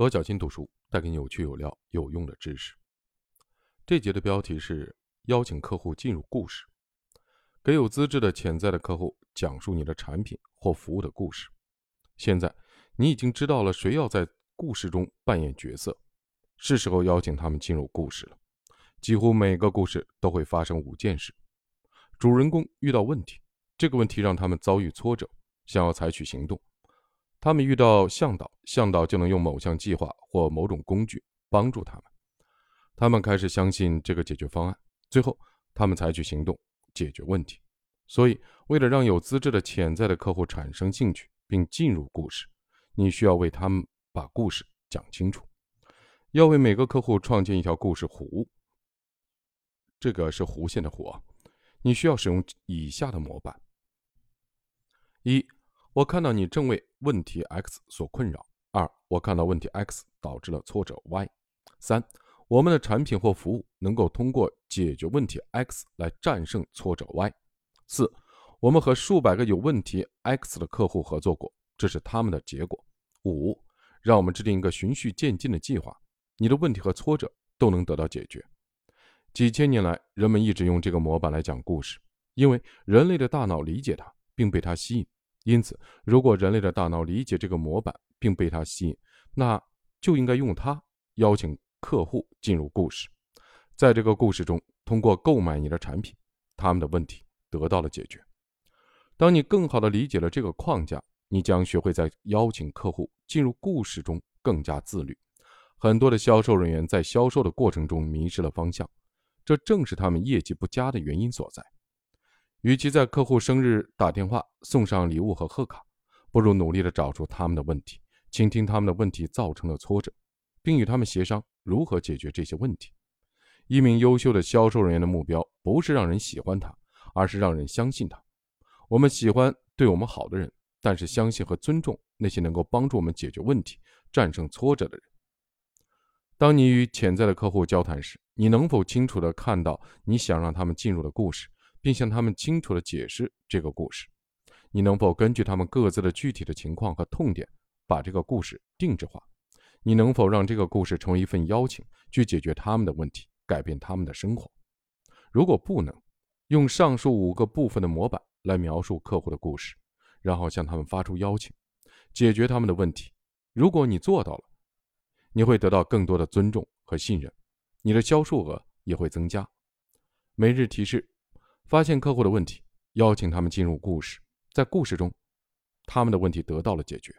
罗小新读书带给你有趣有料有用的知识。这节的标题是邀请客户进入故事，给有资质的潜在的客户讲述你的产品或服务的故事。现在你已经知道了谁要在故事中扮演角色，是时候邀请他们进入故事了。几乎每个故事都会发生五件事：主人公遇到问题，这个问题让他们遭遇挫折，想要采取行动。他们遇到向导，向导就能用某项计划或某种工具帮助他们。他们开始相信这个解决方案，最后他们采取行动解决问题。所以，为了让有资质的潜在的客户产生兴趣并进入故事，你需要为他们把故事讲清楚。要为每个客户创建一条故事弧，这个是弧线的弧。你需要使用以下的模板：一。我看到你正为问题 X 所困扰。二，我看到问题 X 导致了挫折 Y。三，我们的产品或服务能够通过解决问题 X 来战胜挫折 Y。四，我们和数百个有问题 X 的客户合作过，这是他们的结果。五，让我们制定一个循序渐进的计划，你的问题和挫折都能得到解决。几千年来，人们一直用这个模板来讲故事，因为人类的大脑理解它，并被它吸引。因此，如果人类的大脑理解这个模板并被它吸引，那就应该用它邀请客户进入故事。在这个故事中，通过购买你的产品，他们的问题得到了解决。当你更好地理解了这个框架，你将学会在邀请客户进入故事中更加自律。很多的销售人员在销售的过程中迷失了方向，这正是他们业绩不佳的原因所在。与其在客户生日打电话送上礼物和贺卡，不如努力地找出他们的问题，倾听他们的问题造成的挫折，并与他们协商如何解决这些问题。一名优秀的销售人员的目标不是让人喜欢他，而是让人相信他。我们喜欢对我们好的人，但是相信和尊重那些能够帮助我们解决问题、战胜挫折的人。当你与潜在的客户交谈时，你能否清楚地看到你想让他们进入的故事？并向他们清楚地解释这个故事。你能否根据他们各自的具体的情况和痛点，把这个故事定制化？你能否让这个故事成为一份邀请，去解决他们的问题，改变他们的生活？如果不能，用上述五个部分的模板来描述客户的故事，然后向他们发出邀请，解决他们的问题。如果你做到了，你会得到更多的尊重和信任，你的销售额也会增加。每日提示。发现客户的问题，邀请他们进入故事，在故事中，他们的问题得到了解决。